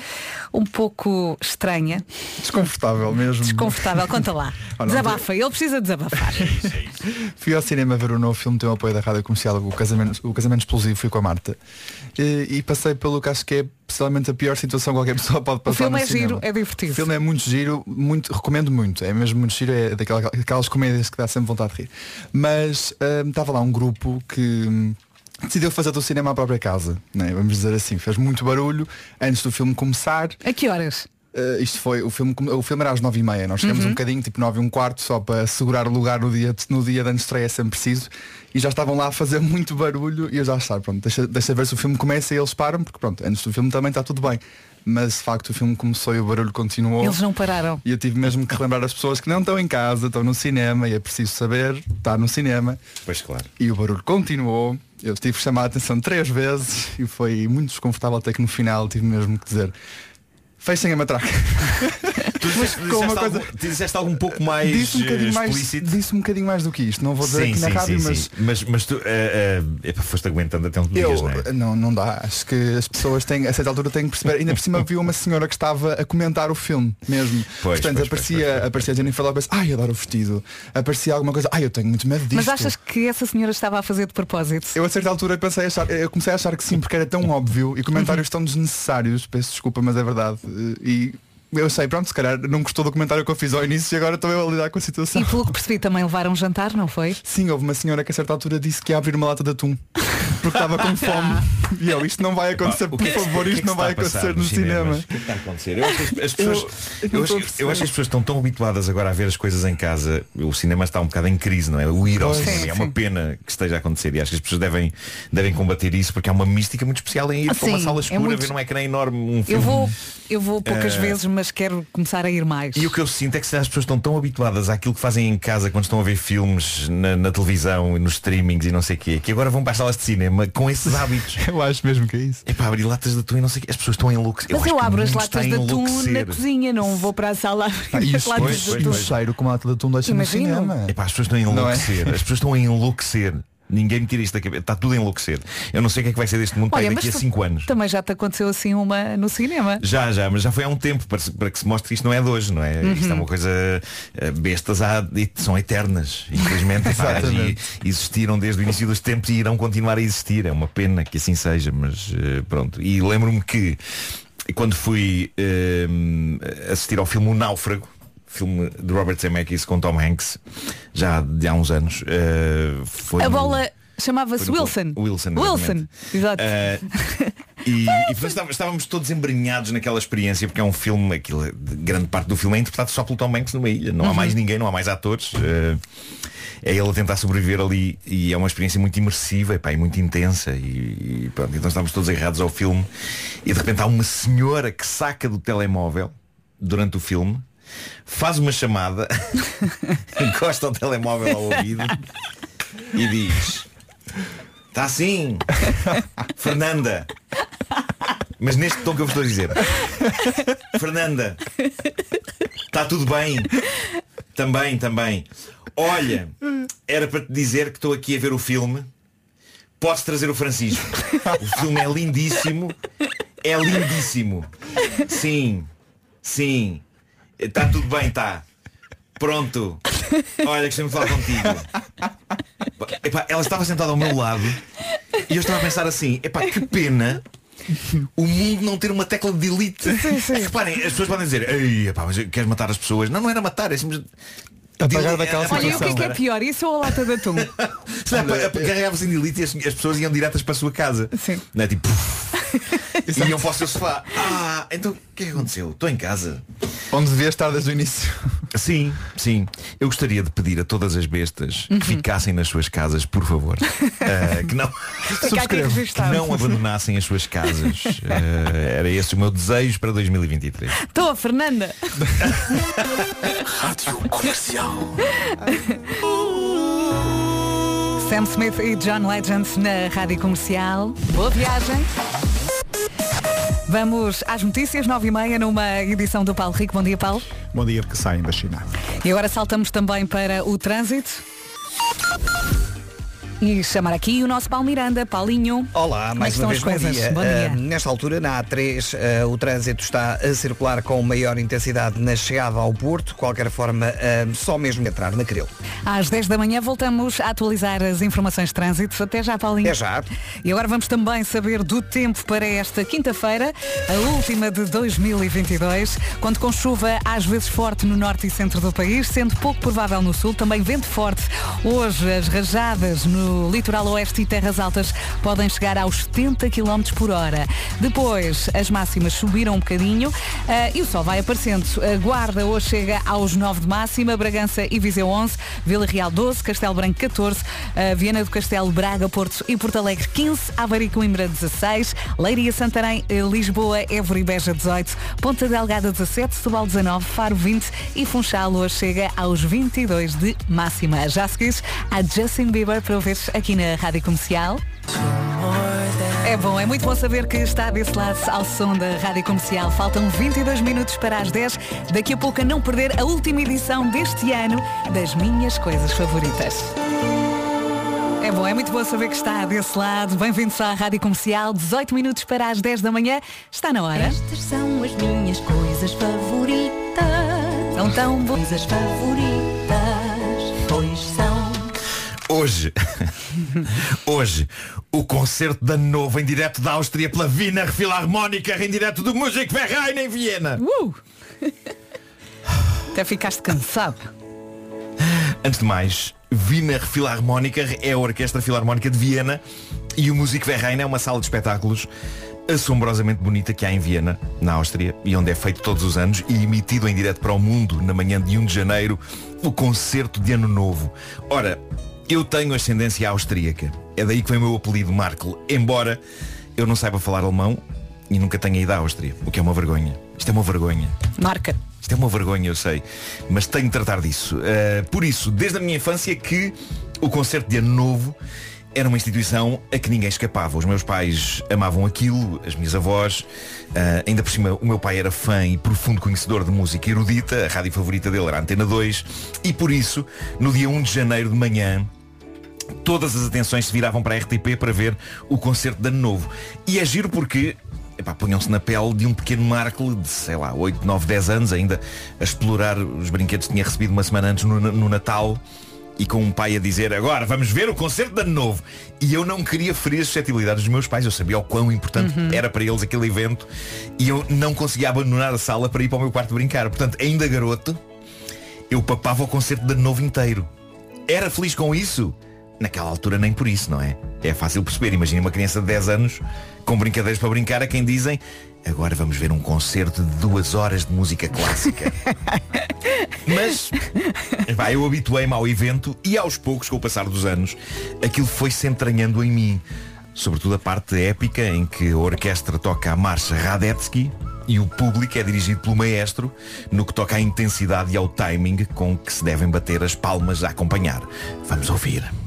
um pouco estranha, Desconfortável mesmo. desconfortável. Conta lá. <laughs> Oh, Desabafa, ele precisa desabafar. <laughs> Fui ao cinema ver o novo filme, tem o apoio da Rádio Comercial, o Casamento, o Casamento Explosivo, fui com a Marta. E, e passei pelo que acho que é possivelmente a pior situação que qualquer pessoa pode O filme é cinema. giro, é divertido. O filme é muito giro, muito, recomendo muito. É mesmo muito giro, é daquelas, daquelas comédias que dá sempre vontade de rir. Mas hum, estava lá um grupo que hum, decidiu fazer do cinema à própria casa, né? vamos dizer assim. Fez muito barulho antes do filme começar. A que horas? Uh, isto foi, o filme, o filme era às nove e meia, nós chegamos um bocadinho, tipo nove e um quarto, só para segurar o lugar no dia, no dia da estreia é sempre preciso. E já estavam lá a fazer <laughs> muito barulho e eu já estava, pronto, deixa, deixa ver se o filme começa e eles param, porque pronto, antes do filme também está tudo bem. Mas de facto o filme começou e o barulho continuou. Eles não pararam. E eu tive mesmo que relembrar as pessoas que não estão em casa, estão no cinema e é preciso saber, está no cinema. Pois claro. E o barulho continuou. Eu tive que chamar a atenção três vezes e foi muito desconfortável até que no final tive mesmo que dizer fechem a matraca. <laughs> Tu disseste, disseste coisa- algo, tu disseste algo um pouco mais Disse um bocadinho eh, mais, explícito. disse um bocadinho mais do que isto. Não vou dizer Sim, aqui na sim, rádio, sim, mas sim. mas mas tu eh, epá, foste aguentando até tu eu digas, não é? não, não dá. Acho que as pessoas têm, a certa altura têm que perceber. Ainda por cima viu uma senhora que estava a comentar o filme mesmo. Pois, Portanto, pois, aparecia, pois, pois, aparecia a Jennifer Lopez, ai, adoro o vestido. Aparecia alguma coisa, ai, eu tenho muito medo disto. Mas achas que essa senhora estava a fazer de propósito? Eu a certa altura pensei a achar, eu comecei a achar que sim, porque era tão óbvio e comentários tão desnecessários, peço desculpa, mas é verdade. E eu sei, pronto, se calhar não gostou do comentário que eu fiz ao início e agora estou eu a lidar com a situação. E pelo que percebi também levaram um jantar, não foi? Sim, houve uma senhora que a certa altura disse que ia abrir uma lata de atum. Porque estava com fome. E eu, isto não vai acontecer, por é favor, é isto não vai acontecer no cinema. cinemas? O que é que está a acontecer? Eu acho que as, as pessoas, Eu- eu eu, acho, que- eu as pessoas estão tão habituadas agora a ver as coisas em casa. O cinema está um bocado em crise, não é? O ir ao Pois. cinema. Sim, é uma pena que esteja a acontecer. E acho que as pessoas devem, devem combater isso porque há uma mística muito especial em ir Ah, para uma sala é escura, muito- ver num ecrã enorme um Eu filme. vou, eu vou poucas Eh, vezes, mas quero começar a ir mais. E o que eu sinto é que se as pessoas estão tão habituadas àquilo que fazem em casa quando estão a ver filmes na, na televisão e nos streamings e não sei o quê, que agora vão para as salas de cinema com esses hábitos. <laughs> Eu acho mesmo que é isso. É para abrir latas de atum e não sei o quê. As pessoas estão a enlouquecer. Mas eu o abro as latas de atum na enlouquecer. cozinha, não vou para a sala Ah, abrir e as latas pois, de o atum. cheiro como a lata de atum deixa no cinema. Epá, as pessoas estão a Não é? enlouquecer. As pessoas estão a enlouquecer. Ninguém me tira isto da cabeça. Está tudo a enlouquecer. Eu não sei o que é que vai ser deste mundo Olha, daqui a tu 5 anos. Também já te aconteceu assim uma no cinema. Já, já, mas já foi há um tempo para, para que se mostre que isto não é de hoje, não é? Isto Uhum. é uma coisa eh, bestas há, são eternas, infelizmente. <laughs> Pá, e existiram desde o início dos tempos e irão continuar a existir. É uma pena que assim seja, mas eh, pronto. E lembro-me que quando fui eh, assistir ao filme O Náufrago, filme de Robert Zemeckis com Tom Hanks, já de há uns anos, eh, foi A no- bola chamava-se no- Wilson. Wilson. Wilson. exatamente. Exato. Eh, <laughs> e, e portanto, estávamos, todos embrenhados naquela experiência porque é um filme, aquilo, de grande parte do filme é interpretado só pelo Tom Hanks numa ilha. Não há mais ninguém, não há mais atores. eh, é ele a tentar sobreviver ali e é uma experiência muito imersiva epá, e muito intensa e, e pronto, então estávamos todos agarrados ao filme e de repente há uma senhora que saca do telemóvel durante o filme faz uma chamada <laughs> encosta o telemóvel ao ouvido e diz Está assim Fernanda. Mas neste tom que eu vos estou a dizer Fernanda Está tudo bem? Também, também. Olha Era para te dizer que estou aqui a ver o filme. Podes trazer o Francisco? O filme é lindíssimo É lindíssimo. Sim Sim Está tudo bem, está Pronto Olha, gostei de falar contigo Epá, ela estava sentada ao meu lado e eu estava a pensar assim, epá, que pena o mundo não ter uma tecla de delete. Reparem, as pessoas podem dizer, ei, epá, mas queres matar as pessoas? Não, não era matar, é simplesmente. Apagar daquela Olha, e o que é situação. que é pior? Isso ou a lata de atum? <laughs> É, Carregava-se em delete e as, as pessoas iam diretas para a sua casa. Sim. Não é tipo. <laughs> e iam para o seu sofá. Ah, então o que é que aconteceu? Estou em casa. Onde devia estar desde o início. Sim, sim. Eu gostaria de pedir a todas as bestas Uhum. que ficassem nas suas casas, por favor. Ah, <laughs> que não. Aqui que não abandonassem as suas casas. Eh, era esse o meu desejo para 2023. Estou a Fernanda. Rádio Comercial. Sam Smith e John Legend na Rádio Comercial. Boa viagem. Vamos às notícias, 9 e meia, numa edição do Paulo Rico. Bom dia, Paulo. Bom dia que saem da China. E agora saltamos também para o trânsito. E chamar aqui o nosso Paulo Miranda. Paulinho. Olá, Como é mais uma vez bom dia. Bom dia. Ah, nesta altura, na A3, ah, o trânsito está a circular com maior intensidade na chegada ao Porto. De qualquer forma, ah, só mesmo entrar na Cril. Às 10 da manhã voltamos a atualizar as informações de trânsito. Até já, Paulinho. É já. E agora vamos também saber do tempo para esta quinta-feira, a última de 2022, quando com chuva às vezes forte no norte e centro do país, sendo pouco provável no sul, também vento forte. Hoje as rajadas no litoral oeste e terras altas podem chegar aos 70 km por hora. Depois as máximas subiram um bocadinho ah, e o sol vai aparecendo. A Guarda hoje chega aos 9 de máxima, Bragança e Viseu 11, Vila Real 12, Castelo Branco 14, ah, Viana do Castelo, Braga, Porto e Porto Alegre 15, Aveiro e Coimbra 16, Leiria, Santarém, eh, Lisboa, Évora e Beja 18, Ponta Delgada 17, Setúbal 19, Faro 20 e Funchal hoje chega aos 22 de máxima. Já seguires a Justin Bieber para ouvir aqui na Rádio Comercial. É bom, é muito bom saber que está desse lado ao som da Rádio Comercial. Faltam 22 minutos para as 10. Daqui a pouco a não perder a última edição deste ano das minhas coisas favoritas. É bom, é muito bom saber que está desse lado. Bem-vindos à Rádio Comercial. 18 minutos para as 10 da manhã. Está na hora. Estas são as minhas coisas favoritas. São tão boas. Coisas favoritas. Hoje, hoje, o concerto da Nova em direto da Áustria pela Wiener Philharmónica em direto do Musikverein em Viena. Uh! Até ficaste cansado. Antes de mais, Wiener Philharmónica é a Orquestra Filarmónica de Viena e o Musikverein é uma sala de espetáculos assombrosamente bonita que há em Viena, na Áustria, e onde é feito todos os anos e emitido em direto para o mundo na manhã de 1 de janeiro, o concerto de Ano Novo. Ora, eu tenho ascendência austríaca. É daí que vem o meu apelido Markle, embora eu não saiba falar alemão e nunca tenha ido à Áustria, o que é uma vergonha. Isto é uma vergonha. Marca. Isto é uma vergonha, eu sei, mas tenho de tratar disso. Uh, por isso, desde a minha infância que o concerto de Ano Novo era uma instituição a que ninguém escapava. Os meus pais amavam aquilo, as minhas avós, uh, ainda por cima o meu pai era fã e profundo conhecedor de música erudita, a rádio favorita dele era a Antena 2, e por isso, no dia 1 de janeiro de manhã, todas as atenções se viravam para a RTP para ver o concerto de Ano Novo. E é giro porque punham-se na pele de um pequeno Markle de, sei lá, 8, 9, 10 anos ainda a explorar os brinquedos que tinha recebido uma semana antes no, no Natal e com um pai a dizer agora vamos ver o concerto de ano novo e eu não queria ferir as suscetibilidades dos meus pais eu sabia o quão importante era para eles aquele evento e eu não conseguia abandonar a sala para ir para o meu quarto brincar portanto ainda garoto eu papava o concerto de ano novo inteiro era feliz com isso? Naquela altura nem por isso, não é? É fácil perceber. Imagina uma criança de 10 anos com brincadeiras para brincar a quem dizem agora vamos ver um concerto de duas horas de música clássica. <laughs> Mas vai, eu habituei-me ao evento e aos poucos, com o passar dos anos, aquilo foi se entranhando em mim. Sobretudo a parte épica em que a orquestra toca a marcha Radetzky e o público é dirigido pelo maestro no que toca à intensidade e ao timing com que se devem bater as palmas a acompanhar. Vamos ouvir.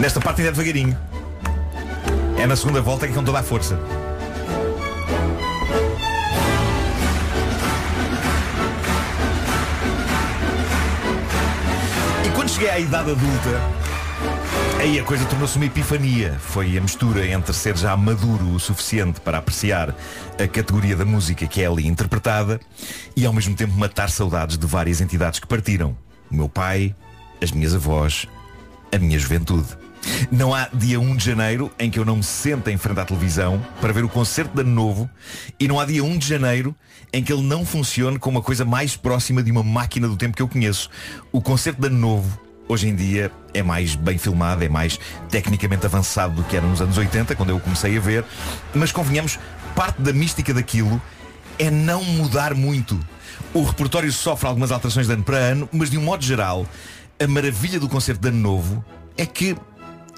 Nesta parte ainda é devagarinho. É na segunda volta que com toda a força. E quando cheguei à idade adulta, aí a coisa tornou-se uma epifania. Foi a mistura entre ser já maduro o suficiente para apreciar a categoria da música que é ali interpretada e ao mesmo tempo matar saudades de várias entidades que partiram. O meu pai, as minhas avós, a minha juventude. Não há dia 1 de janeiro em que eu não me sente em frente à televisão para ver o concerto de ano novo e não há dia 1 de janeiro em que ele não funcione como a coisa mais próxima de uma máquina do tempo que eu conheço. O concerto de ano novo hoje em dia é mais bem filmado, é mais tecnicamente avançado do que era nos anos 80, quando eu comecei a ver, mas convenhamos, parte da mística daquilo é não mudar muito. O repertório sofre algumas alterações de ano para ano, mas de um modo geral, a maravilha do concerto de ano novo é que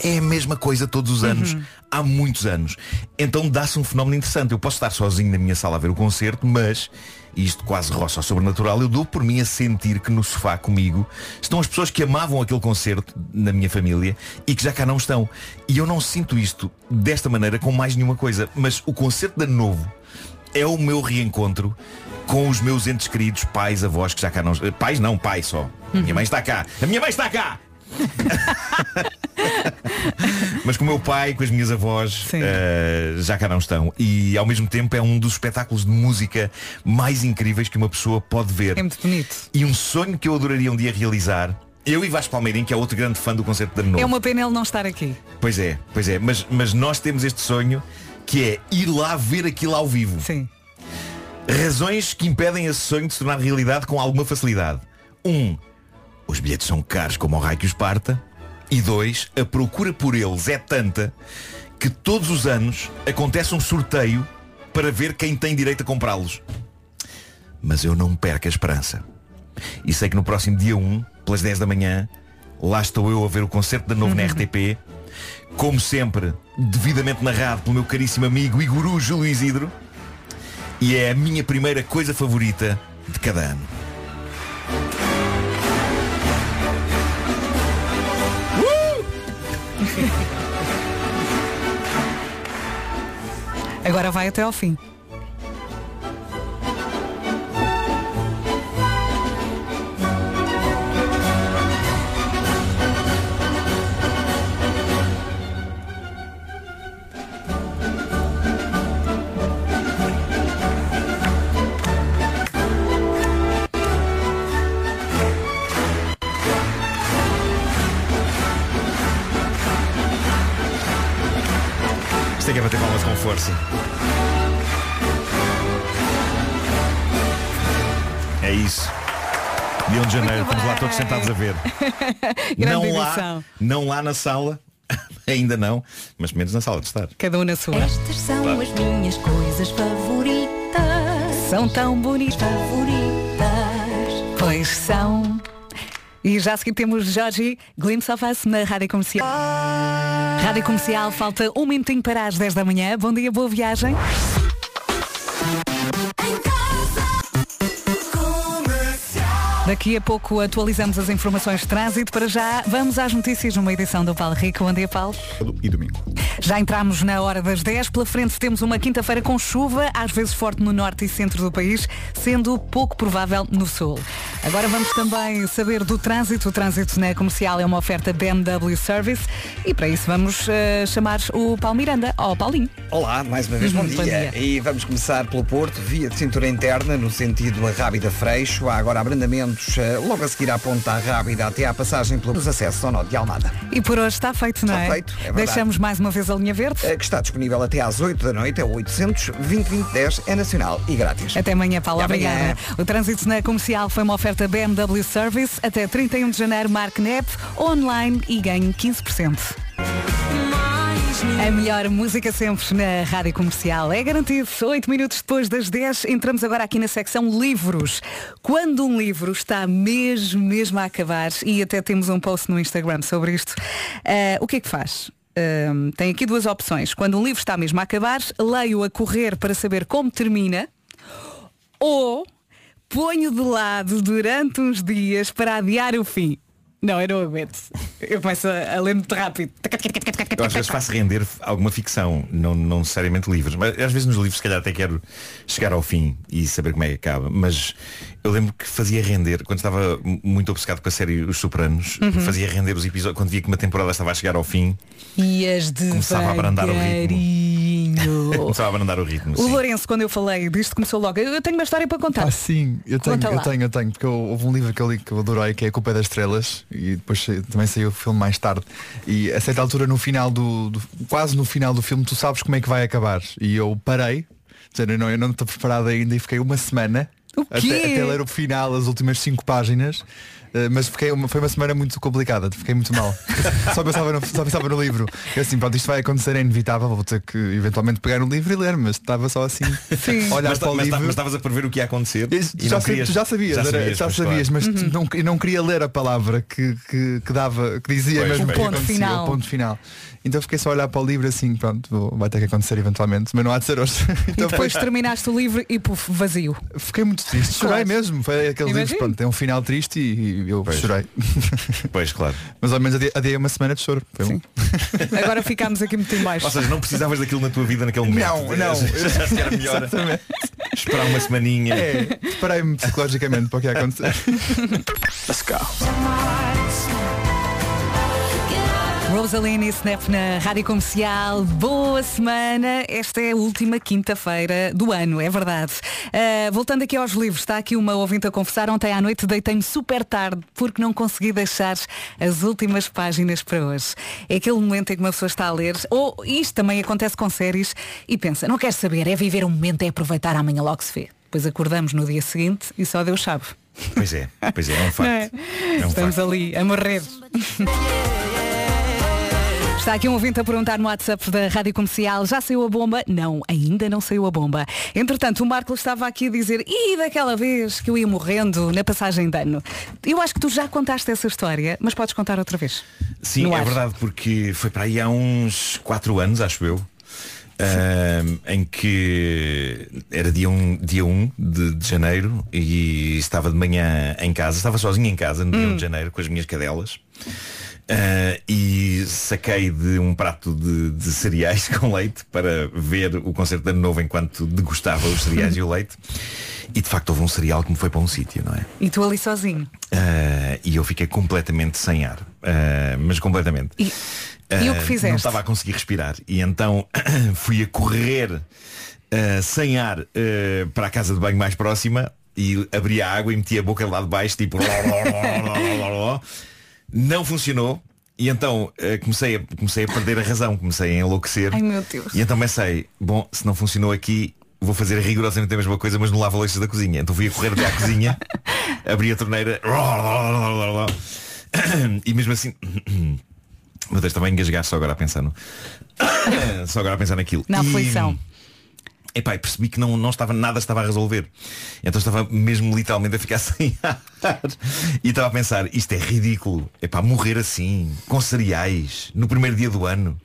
é a mesma coisa todos os anos, há muitos anos. Então dá-se um fenómeno interessante. Eu posso estar sozinho na minha sala a ver o concerto, mas, e isto quase roça ao sobrenatural, eu dou por mim a sentir que no sofá comigo estão as pessoas que amavam aquele concerto na minha família e que já cá não estão. E eu não sinto isto desta maneira com mais nenhuma coisa. Mas o concerto de ano novo é o meu reencontro com os meus entes queridos, pais, avós que já cá não. Pais não, pai só. A minha mãe está cá. A minha mãe está cá! <laughs> Mas com o meu pai, com as minhas avós, eh, já cá não estão. E ao mesmo tempo é um dos espetáculos de música mais incríveis que uma pessoa pode ver. É muito bonito. E um sonho que eu adoraria um dia realizar. Eu e Vasco Palmeirim, que é outro grande fã do concerto de Ano Novo. É uma pena ele não estar aqui. Pois é, pois é. Mas, mas nós temos este sonho que é ir lá ver aquilo ao vivo. Sim. Razões que impedem esse sonho de se tornar realidade com alguma facilidade. Um, os bilhetes são caros como o raio que os parta. E dois, a procura por eles é tanta que todos os anos acontece um sorteio para ver quem tem direito a comprá-los. Mas eu não perco a esperança. E sei que no próximo dia 1, pelas 10 da manhã, lá estou eu a ver o concerto da novo na <laughs> RTP. Como sempre, devidamente narrado pelo meu caríssimo amigo e guru Júlio Isidro. e é a minha primeira coisa favorita de cada ano. Agora vai até ao fim. De janeiro, estamos lá todos sentados a ver. <laughs> Grande não lá, edição. não lá na sala, <laughs> ainda não, mas menos na sala de estar. Cada um na sua. Estas são Claro. as minhas coisas favoritas. São tão bonitas. Favoritas. Pois são. E já a seguir temos Jorge Glimpse of Us na Rádio Comercial. Rádio Comercial, falta um minutinho para as 10 da manhã. Bom dia, boa viagem. Daqui a pouco atualizamos as informações de trânsito. Para já, vamos às notícias numa edição do Paulo Rico. Bom dia, Paulo. E domingo. Já entramos na hora das 10. Pela frente temos uma quinta-feira com chuva, às vezes forte no norte e centro do país, sendo pouco provável no sul. Agora vamos também saber do trânsito. O trânsito na comercial é uma oferta BMW Service e para isso vamos eh, chamar o Paulo Miranda. Ó, Paulinho. Olá, mais uma vez bom Uhum, dia. bom dia. E vamos começar pelo Porto, via de cintura interna, no sentido a Rábida Freixo. Há agora abrandamentos eh, logo a seguir à Ponta Rábida até à passagem pelos acessos ao nó de Almada. E por hoje está feito, não Está é? feito, é. Deixamos mais uma vez a linha verde. Eh, Que está disponível até às 8 da noite, é o 800 2010 é nacional e grátis. Até amanhã, Paulo. Até amanhã. Obrigada. O trânsito na comercial foi uma oferta BMW Service. Até 31 de janeiro, marque NEP, online e ganhe 15%. A melhor música sempre na rádio comercial. É garantido. Oito minutos depois das 10, entramos agora aqui na secção livros. Quando um livro está mesmo, mesmo a acabar, e até temos um post no Instagram sobre isto, eh, o que é que faz? Ahm, tem aqui duas opções. Quando um livro está mesmo a acabar, leio a correr para saber como termina, ou ponho de lado durante uns dias para adiar o fim. Não, eu não aguento. Eu começo a, a ler muito rápido. Eu às vezes faço render alguma ficção, não, não necessariamente livros. Mas às vezes nos livros se calhar até quero chegar ao fim e saber como é que acaba. Mas eu lembro que fazia render, quando estava muito obcecado com a série Os Sopranos, Uhum. fazia render os episódios, quando via que uma temporada estava a chegar ao fim, E as Começava a abrandar o ritmo. <laughs> começava a abrandar o ritmo. O sim. Lourenço, quando eu falei disto, começou logo. Eu tenho uma história para contar. Ah, sim, eu tenho, Conta eu lá. tenho, eu tenho, porque eu- houve um livro que eu li que eu adorei, que é A Culpa é das Estrelas, e depois também saiu o filme mais tarde. E a certa altura, no final do, do- quase no final do filme, tu sabes como é que vai acabar. E eu parei, eu não, eu não estou preparado ainda e fiquei uma semana O quê? até, até ler o final, as últimas cinco páginas. Eh, mas fiquei uma, foi uma semana muito complicada, fiquei muito mal. <laughs> só, pensava no, só pensava no livro. Eu assim, pronto, isto vai acontecer, é inevitável, vou ter que eventualmente pegar no livro e ler, mas estava só assim, olhar Mas, para o mas, livro. mas estavas a prever o que ia acontecer. E já, querias- tu já sabias, já era- sabias, já sabias, claro. mas tu não, eu não queria ler a palavra que, que, que dava, que dizia Pois, mesmo O ponto acontecia, final. o ponto final. Então fiquei só a olhar para o livro assim, pronto, vou- vai ter que acontecer eventualmente, mas não há de ser hoje. <laughs> E Então depois foi- terminaste o livro e puf, vazio. fiquei muito triste, chorei Claro. mesmo. Foi aquele livro, pronto, tem um final triste e, e eu Pois. chorei. <laughs> Pois, claro. Mas ao menos adiei, adiei uma semana de choro. Foi Sim. <laughs> Agora ficámos aqui muito em baixo. Ou seja, não precisavas daquilo na tua vida naquele momento. Não, não. <laughs> Já se era melhor Exatamente. esperar uma semaninha. É, preparei-me psicologicamente para o que ia acontecer. Let's go. Rosaline e Snap na Rádio Comercial. Boa semana. Esta é a última quinta-feira do ano, é verdade. Ah, voltando aqui aos livros, está aqui uma ouvinte a confessar. Ontem à noite deitei-me super tarde porque não consegui deixar as últimas páginas para hoje. É aquele momento em que uma pessoa está a ler, ou isto também acontece com séries, e pensa, não quer saber, é viver um momento, é aproveitar, amanhã logo se vê. Depois acordamos no dia seguinte e só Deus sabe. Pois é, pois é, é um facto. <laughs> Não é? É um Estamos facto. ali a morrer. <laughs> Está aqui um ouvinte a perguntar no WhatsApp da Rádio Comercial, já saiu a bomba? Não, ainda não saiu a bomba. Entretanto, o Marco estava aqui a dizer, e daquela vez que eu ia morrendo na passagem de ano? Eu acho que tu já contaste essa história, mas podes contar outra vez. Sim, No é ar. verdade, porque foi para aí há uns 4 anos, acho eu. ahm, em que era dia 1, dia 1 de, de janeiro e estava de manhã em casa, estava sozinho em casa no dia 1 de janeiro com as minhas cadelas. Ah, e saquei de um prato de, de cereais <laughs> com leite para ver o concerto de ano novo enquanto degustava os cereais e o leite. E de facto houve um cereal que me foi para um sítio, não é? E tu ali sozinho. Ah, e eu fiquei completamente sem ar. Ah, mas completamente. E, e o que fizeste? Não estava a conseguir respirar. E então <clears throat> fui a correr sem ar para a casa de banho mais próxima e abri a água e meti a boca lá de baixo, tipo. <laughs> não funcionou. E então ah, comecei, a, comecei a perder a razão, comecei a enlouquecer. Ai meu Deus. E então pensei, bom, se não funcionou aqui, vou fazer rigorosamente a mesma coisa, mas no lava-loiças da cozinha. Então fui a correr até à cozinha, <laughs> abri a torneira <coughs> e mesmo assim. <coughs> Meu Deus, estava a engasgar só agora a pensar no. <coughs> só agora a pensar naquilo. Na E- aflição. Epá, e percebi que não, não estava nada estava a resolver. Então estava mesmo literalmente a ficar <laughs> sem ar. E estava a pensar, isto é ridículo. Epá, morrer assim, com cereais, no primeiro dia do ano.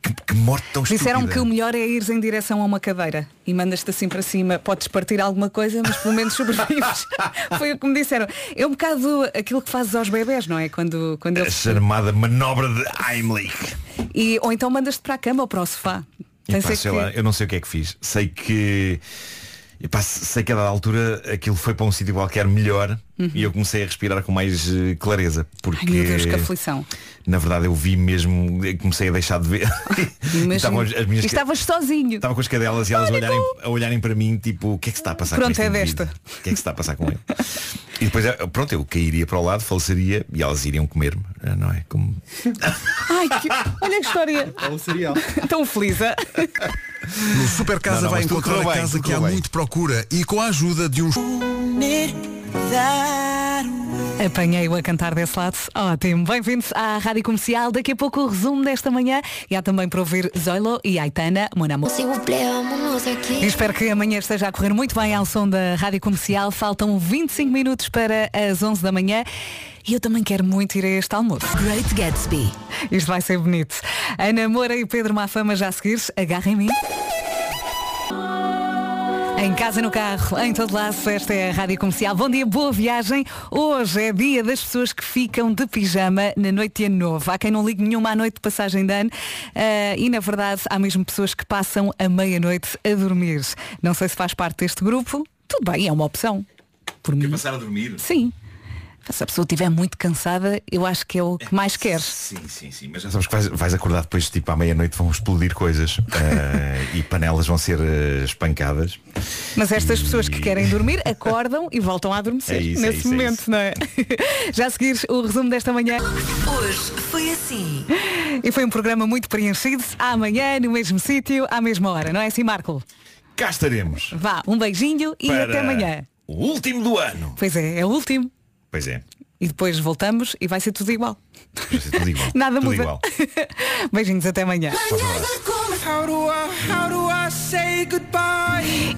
Que, que morte tão Disseram estúpida. que o melhor é ires em direção a uma cadeira e mandas-te assim para cima. Podes partir alguma coisa, mas pelo menos sobrevives. <laughs> Foi o que me disseram. É um bocado aquilo que fazes aos bebés, não é? Quando, quando A eles... chamada manobra de Heimlich. E, ou então mandas-te para a cama ou para o sofá. Sei que- lá, eu não sei o que é que fiz. Sei que. Epá, sei que a dada altura aquilo foi para um sítio qualquer melhor e eu comecei a respirar com mais eh, clareza. Porque Uhum. Ai meu Deus, que aflição. na verdade eu vi mesmo, comecei a deixar de ver. <laughs> E Imagino. estavam as, as minhas E estavas sozinho. Estava com as cadelas e elas a olharem, a olharem para mim, tipo, o que é que se está a passar Pronto, com é indivíduo? desta. O que é que se está a passar com ele? E depois, eh, pronto, eu cairia para o lado, faleceria e elas iriam comer-me, eh, não é? Como... Ai, que... olha que história. É. <laughs> Tão feliz. <laughs> No Super Casa Não, não, vai encontrar a bem, casa que há bem. muito procura e com a ajuda de uns. Apanhei-o a cantar desse lado. Ótimo. Bem-vindos à Rádio Comercial. Daqui a pouco o resumo desta manhã. E há também para ouvir Zoilo e Aitana, Mon Amour. E Espero que amanhã esteja a correr muito bem ao som da Rádio Comercial. Faltam 25 minutos para as 11 da manhã. E eu também quero muito ir a este almoço. Great Gatsby. Isto vai ser bonito. Ana Moura e Pedro Mafama já a seguir. Agarrem em casa, no carro, em todo lado, esta é a Rádio Comercial. Bom dia, boa viagem. Hoje é dia das pessoas que ficam de pijama na noite de ano novo. Há quem não ligue nenhuma à noite de passagem de ano ah, e, na verdade, há mesmo pessoas que passam a meia-noite a dormir. Não sei se faz parte deste grupo. Tudo bem, é uma opção. Por mim. passar a dormir? Sim. Se a pessoa estiver muito cansada, eu acho que é o que mais queres. Sim, sim, sim. Mas já sabes que vais, vais acordar depois, tipo, à meia-noite vão explodir coisas <laughs> eh, e panelas vão ser eh, espancadas. Mas estas pessoas que querem dormir acordam e voltam a adormecer É isso, é nesse isso, é momento, isso. não é? <laughs> Já a seguir o resumo desta manhã. Hoje foi assim. E foi um programa muito preenchido. Amanhã, no mesmo sítio, à mesma hora, não é assim, Marco? Cá estaremos Vá, um beijinho e para até amanhã. o último do ano. Pois é, é o último. Pois é, E depois voltamos e vai ser tudo igual. vai ser tudo igual. <laughs> Nada tudo muda. igual. <laughs> Beijinhos, até amanhã.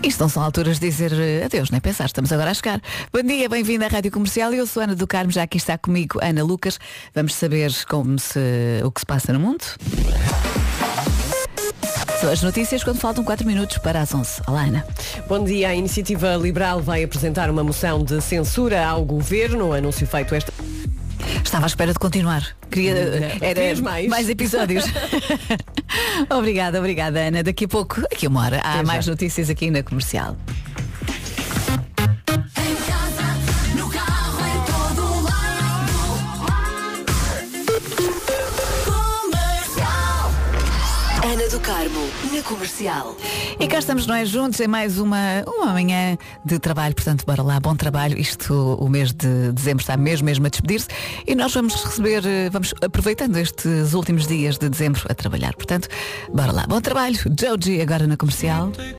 Isto não são alturas de dizer eh, adeus, nem pensar, estamos agora a chegar. Bom dia, bem-vindo à Rádio Comercial. Eu sou Ana do Carmo, já aqui está comigo Ana Lucas. Vamos saber como se, o que se passa no mundo. São as notícias quando faltam 4 minutos para as 11. Olá, Ana. Bom dia. A Iniciativa Liberal vai apresentar uma moção de censura ao governo. Anúncio feito esta. Estava à espera de continuar. Queria, eh, Não, era querias mais? episódios. <laughs> obrigada, obrigada, Ana. Daqui a pouco, daqui a uma hora, há Até já. mais notícias aqui na comercial. Na comercial. E cá estamos nós juntos em mais uma, uma manhã de trabalho, portanto, bora lá, bom trabalho. Isto, o mês de dezembro está mesmo, mesmo a despedir-se e nós vamos receber, eh, vamos aproveitando estes últimos dias de dezembro a trabalhar. Portanto, bora lá, bom trabalho. Joji agora na comercial.